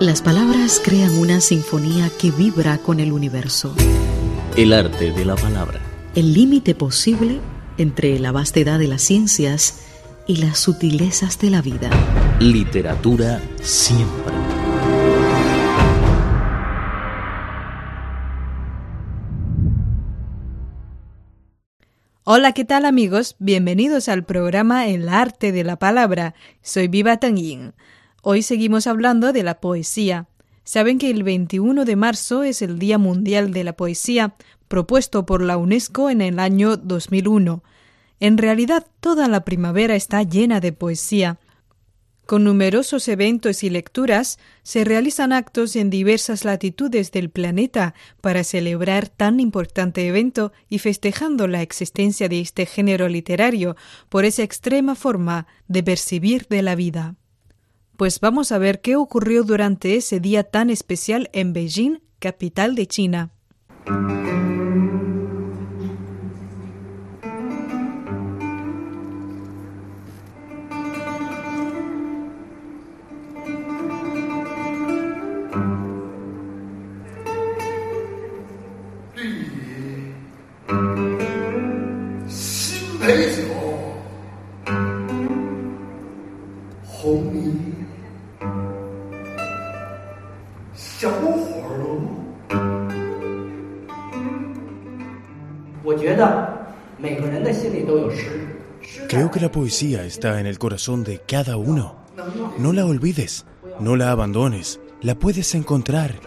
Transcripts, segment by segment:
Las palabras crean una sinfonía que vibra con el universo. El arte de la palabra. El límite posible entre la vastedad de las ciencias y las sutilezas de la vida. Literatura siempre. Hola, ¿qué tal amigos? Bienvenidos al programa El arte de la palabra. Soy Viva Tang Hoy seguimos hablando de la poesía. Saben que el 21 de marzo es el Día Mundial de la Poesía, propuesto por la UNESCO en el año 2001. En realidad, toda la primavera está llena de poesía. Con numerosos eventos y lecturas, se realizan actos en diversas latitudes del planeta para celebrar tan importante evento y festejando la existencia de este género literario por esa extrema forma de percibir de la vida. Pues vamos a ver qué ocurrió durante ese día tan especial en Beijing, capital de China. Creo que la poesía está en el corazón de cada uno. No la olvides, no la abandones, la puedes encontrar.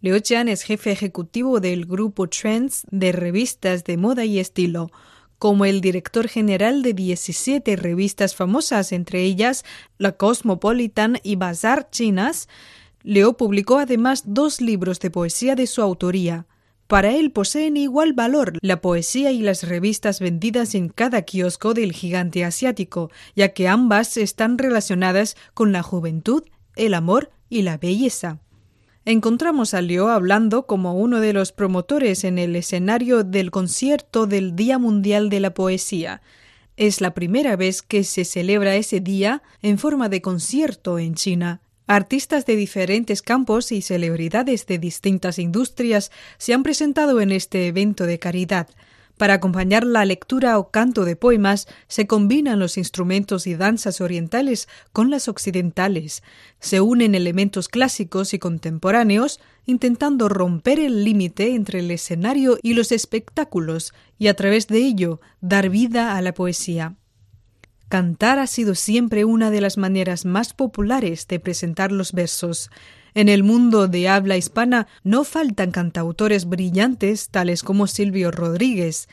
Liu Chan es jefe ejecutivo del grupo Trends de revistas de moda y estilo como el director general de 17 revistas famosas, entre ellas la Cosmopolitan y Bazaar chinas, Leo publicó además dos libros de poesía de su autoría. Para él poseen igual valor la poesía y las revistas vendidas en cada kiosco del gigante asiático, ya que ambas están relacionadas con la juventud, el amor y la belleza encontramos a Leo hablando como uno de los promotores en el escenario del concierto del Día Mundial de la Poesía. Es la primera vez que se celebra ese día en forma de concierto en China. Artistas de diferentes campos y celebridades de distintas industrias se han presentado en este evento de caridad. Para acompañar la lectura o canto de poemas se combinan los instrumentos y danzas orientales con las occidentales, se unen elementos clásicos y contemporáneos, intentando romper el límite entre el escenario y los espectáculos y a través de ello dar vida a la poesía. Cantar ha sido siempre una de las maneras más populares de presentar los versos. En el mundo de habla hispana no faltan cantautores brillantes tales como Silvio Rodríguez,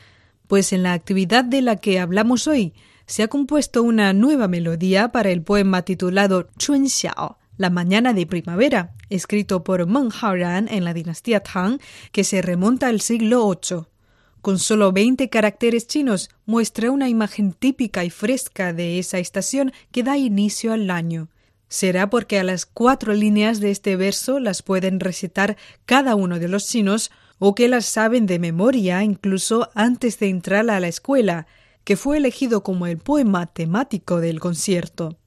pues en la actividad de la que hablamos hoy se ha compuesto una nueva melodía para el poema titulado Chun Xiao, la mañana de primavera, escrito por Meng Haoran en la dinastía Tang, que se remonta al siglo VIII. Con solo 20 caracteres chinos, muestra una imagen típica y fresca de esa estación que da inicio al año. Será porque a las cuatro líneas de este verso las pueden recitar cada uno de los chinos o que las saben de memoria incluso antes de entrar a la escuela, que fue elegido como el poema temático del concierto.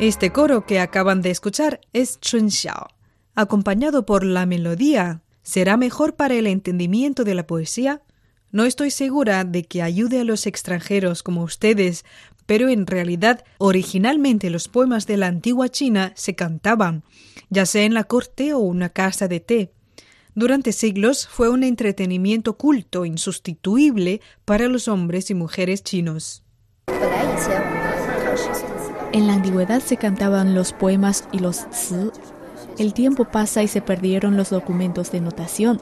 Este coro que acaban de escuchar es Chun Xiao, acompañado por la melodía. ¿Será mejor para el entendimiento de la poesía? No estoy segura de que ayude a los extranjeros como ustedes, pero en realidad originalmente los poemas de la antigua China se cantaban, ya sea en la corte o una casa de té. Durante siglos fue un entretenimiento culto insustituible para los hombres y mujeres chinos. En la antigüedad se cantaban los poemas y los zi. El tiempo pasa y se perdieron los documentos de notación.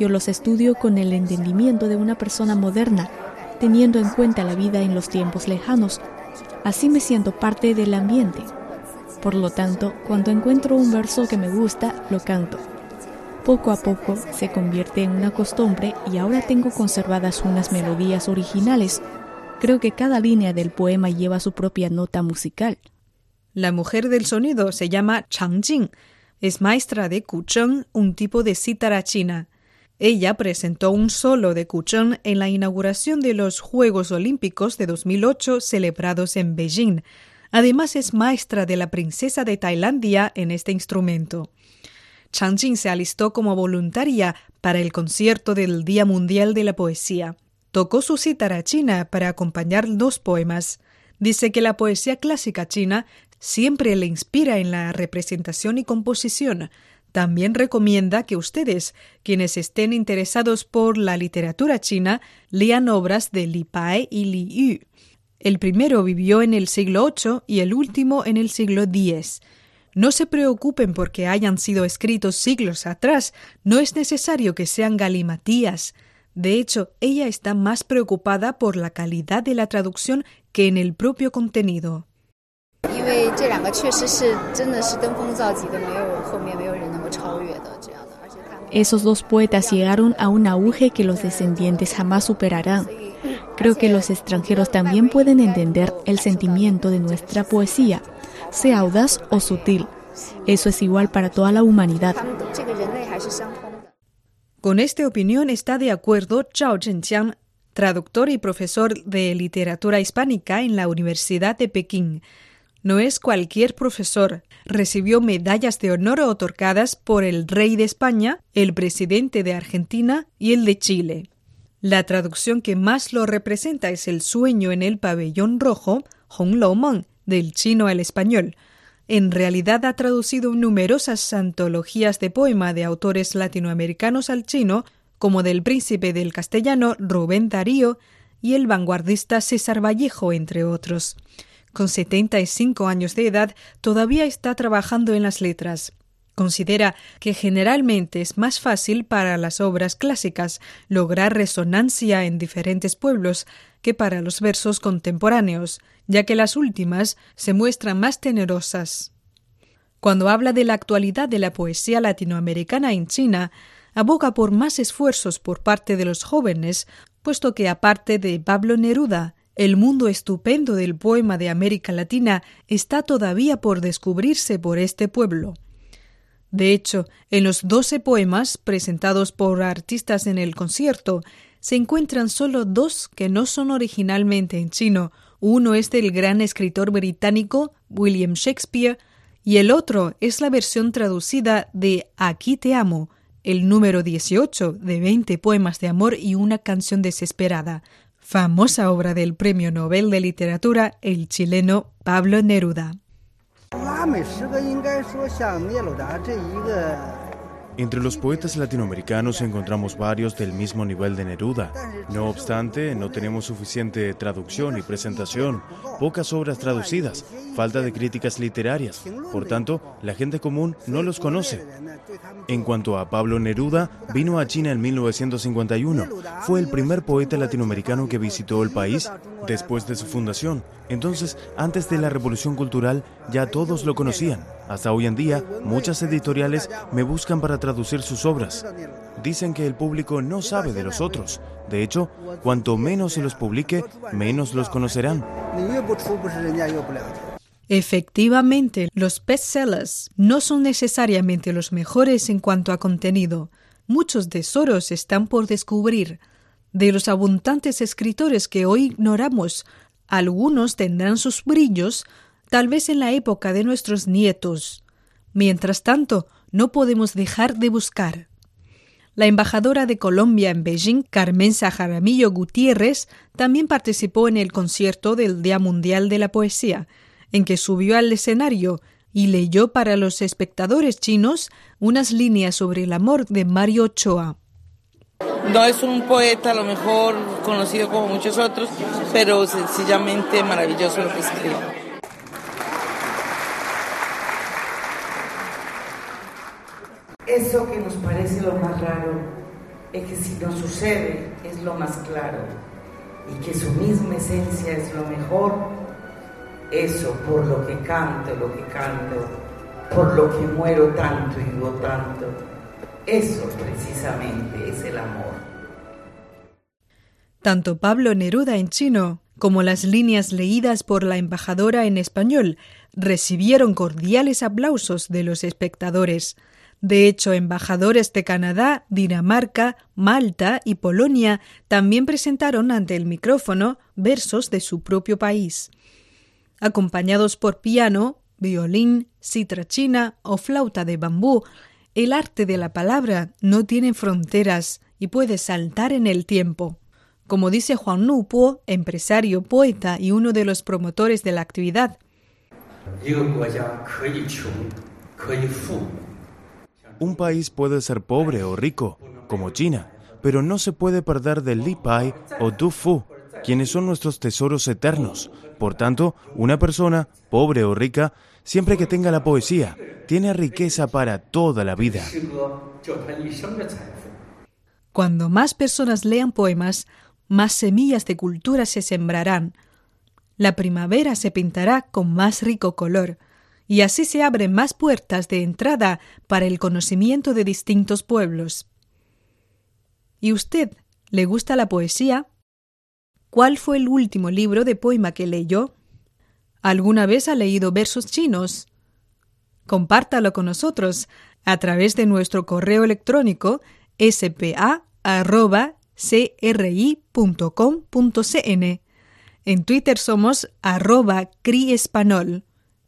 Yo los estudio con el entendimiento de una persona moderna, teniendo en cuenta la vida en los tiempos lejanos. Así me siento parte del ambiente. Por lo tanto, cuando encuentro un verso que me gusta, lo canto. Poco a poco se convierte en una costumbre y ahora tengo conservadas unas melodías originales. Creo que cada línea del poema lleva su propia nota musical. La mujer del sonido se llama Chang Jing. Es maestra de kucheng, un tipo de cítara china. Ella presentó un solo de kucheng en la inauguración de los Juegos Olímpicos de 2008 celebrados en Beijing. Además es maestra de la princesa de Tailandia en este instrumento. Jing se alistó como voluntaria para el concierto del Día Mundial de la Poesía. Tocó su cítara china para acompañar dos poemas. Dice que la poesía clásica china siempre le inspira en la representación y composición, también recomienda que ustedes, quienes estén interesados por la literatura china, lean obras de Li Pai y Li Yu. El primero vivió en el siglo VIII y el último en el siglo X. No se preocupen porque hayan sido escritos siglos atrás, no es necesario que sean galimatías. De hecho, ella está más preocupada por la calidad de la traducción que en el propio contenido. Esos dos poetas llegaron a un auge que los descendientes jamás superarán. Creo que los extranjeros también pueden entender el sentimiento de nuestra poesía, sea audaz o sutil. Eso es igual para toda la humanidad. Con esta opinión está de acuerdo Zhao Zhenjiang, traductor y profesor de literatura hispánica en la Universidad de Pekín. No es cualquier profesor. Recibió medallas de honor otorgadas por el rey de España, el presidente de Argentina y el de Chile. La traducción que más lo representa es El sueño en el pabellón rojo, Hong Lou Meng, del chino al español. En realidad ha traducido numerosas antologías de poema de autores latinoamericanos al chino, como del príncipe del castellano Rubén Darío y el vanguardista César Vallejo, entre otros con 75 años de edad, todavía está trabajando en las letras. Considera que generalmente es más fácil para las obras clásicas lograr resonancia en diferentes pueblos que para los versos contemporáneos, ya que las últimas se muestran más tenerosas. Cuando habla de la actualidad de la poesía latinoamericana en China, aboga por más esfuerzos por parte de los jóvenes, puesto que aparte de Pablo Neruda, el mundo estupendo del poema de América Latina está todavía por descubrirse por este pueblo. De hecho, en los doce poemas presentados por artistas en el concierto, se encuentran solo dos que no son originalmente en chino. Uno es del gran escritor británico William Shakespeare y el otro es la versión traducida de Aquí te amo, el número 18 de 20 poemas de amor y una canción desesperada, famosa obra del Premio Nobel de Literatura, el chileno Pablo Neruda. Entre los poetas latinoamericanos encontramos varios del mismo nivel de Neruda. No obstante, no tenemos suficiente traducción y presentación, pocas obras traducidas, falta de críticas literarias. Por tanto, la gente común no los conoce. En cuanto a Pablo Neruda, vino a China en 1951. Fue el primer poeta latinoamericano que visitó el país después de su fundación. Entonces, antes de la Revolución Cultural, ya todos lo conocían. Hasta hoy en día, muchas editoriales me buscan para traducir sus obras. Dicen que el público no sabe de los otros. De hecho, cuanto menos se los publique, menos los conocerán. Efectivamente, los bestsellers no son necesariamente los mejores en cuanto a contenido. Muchos tesoros están por descubrir. De los abundantes escritores que hoy ignoramos, algunos tendrán sus brillos, tal vez en la época de nuestros nietos. Mientras tanto, no podemos dejar de buscar. La embajadora de Colombia en Beijing, Carmen Jaramillo Gutiérrez, también participó en el concierto del Día Mundial de la Poesía, en que subió al escenario y leyó para los espectadores chinos unas líneas sobre el amor de Mario Ochoa. No es un poeta a lo mejor conocido como muchos otros, pero sencillamente maravilloso lo que escribe. Eso que nos parece lo más raro es que si nos sucede es lo más claro. Y que su misma esencia es lo mejor, eso por lo que canto, lo que canto, por lo que muero tanto y vivo tanto, eso precisamente es el amor. Tanto Pablo Neruda en chino como las líneas leídas por la embajadora en español recibieron cordiales aplausos de los espectadores. De hecho, embajadores de Canadá, Dinamarca, Malta y Polonia también presentaron ante el micrófono versos de su propio país. Acompañados por piano, violín, citra china o flauta de bambú, el arte de la palabra no tiene fronteras y puede saltar en el tiempo. Como dice Juan Nupo, empresario, poeta y uno de los promotores de la actividad. Un país puede ser pobre o rico, como China, pero no se puede perder de Li Pai o Du Fu, quienes son nuestros tesoros eternos. Por tanto, una persona, pobre o rica, siempre que tenga la poesía, tiene riqueza para toda la vida. Cuando más personas lean poemas, más semillas de cultura se sembrarán. La primavera se pintará con más rico color, y así se abren más puertas de entrada para el conocimiento de distintos pueblos. ¿Y usted le gusta la poesía? ¿Cuál fue el último libro de poema que leyó? ¿Alguna vez ha leído versos chinos? Compártalo con nosotros a través de nuestro correo electrónico spa.cri.com.cn. En Twitter somos arroba criespanol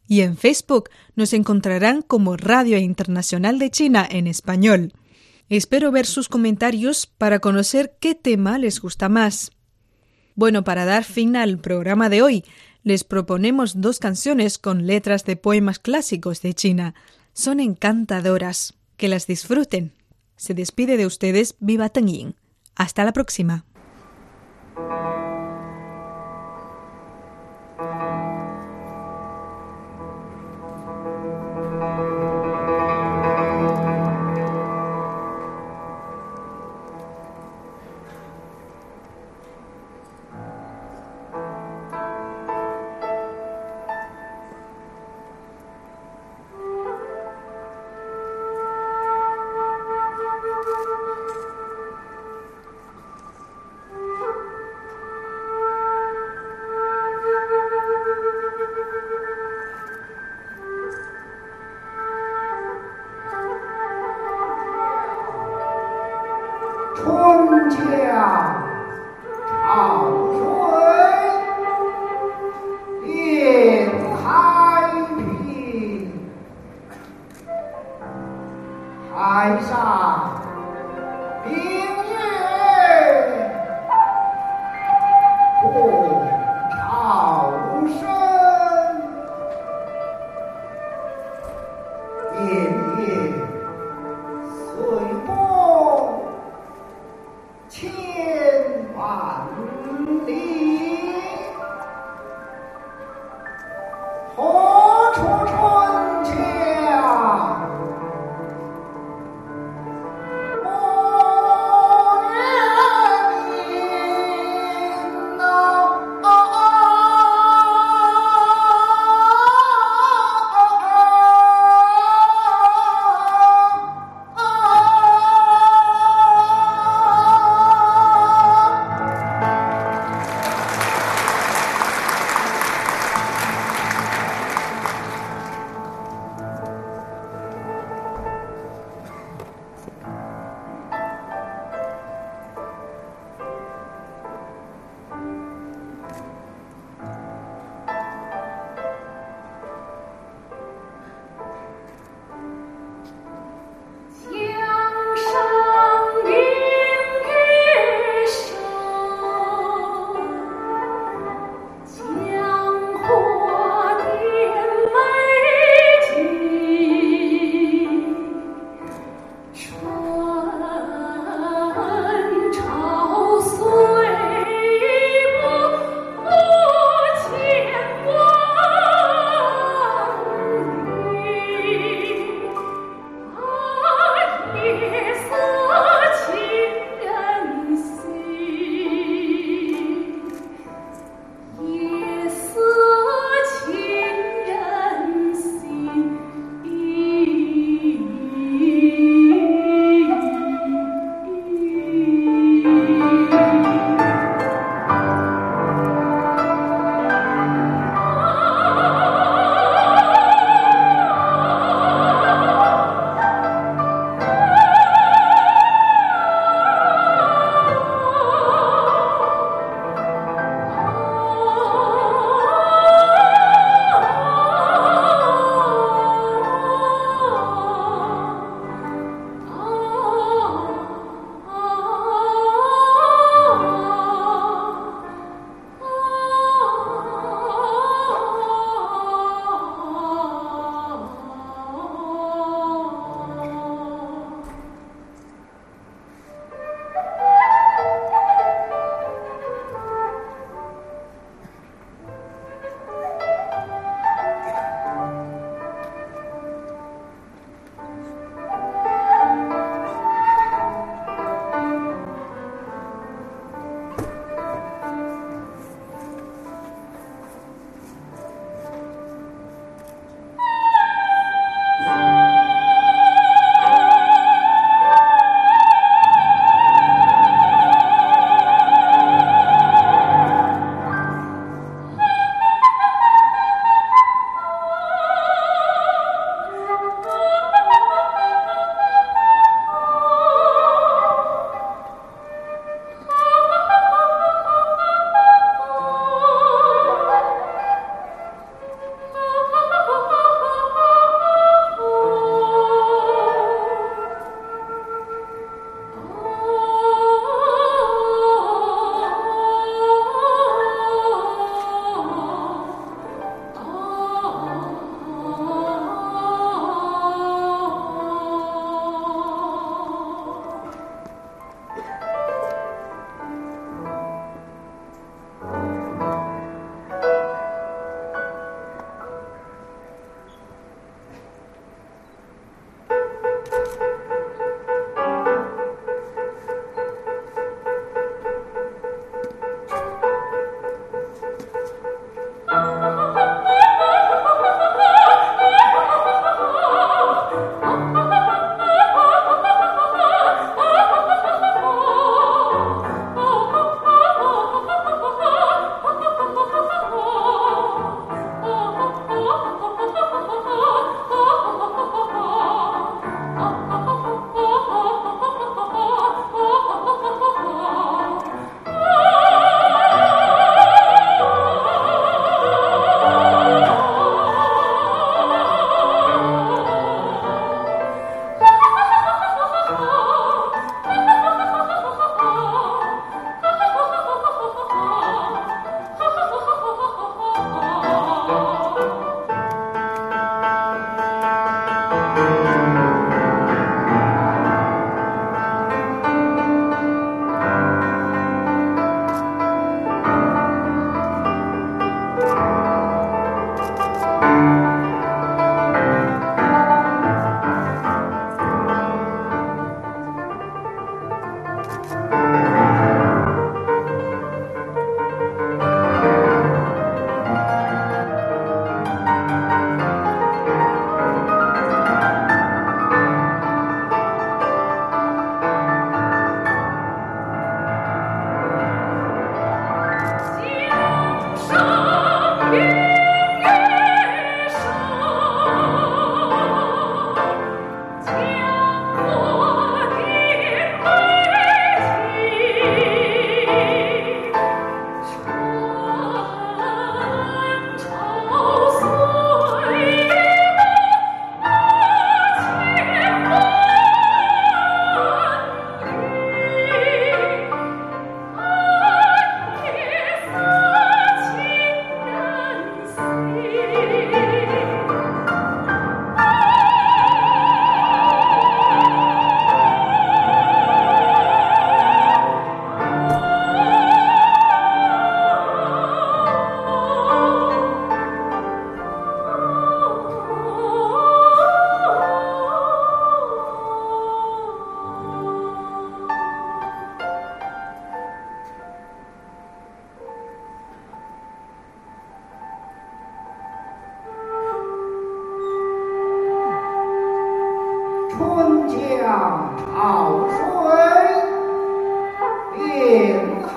y en Facebook nos encontrarán como Radio Internacional de China en español. Espero ver sus comentarios para conocer qué tema les gusta más. Bueno, para dar fin al programa de hoy, les proponemos dos canciones con letras de poemas clásicos de China. Son encantadoras. Que las disfruten. Se despide de ustedes Viva Teng Hasta la próxima.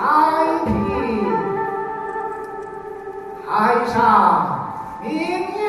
开辟海上明月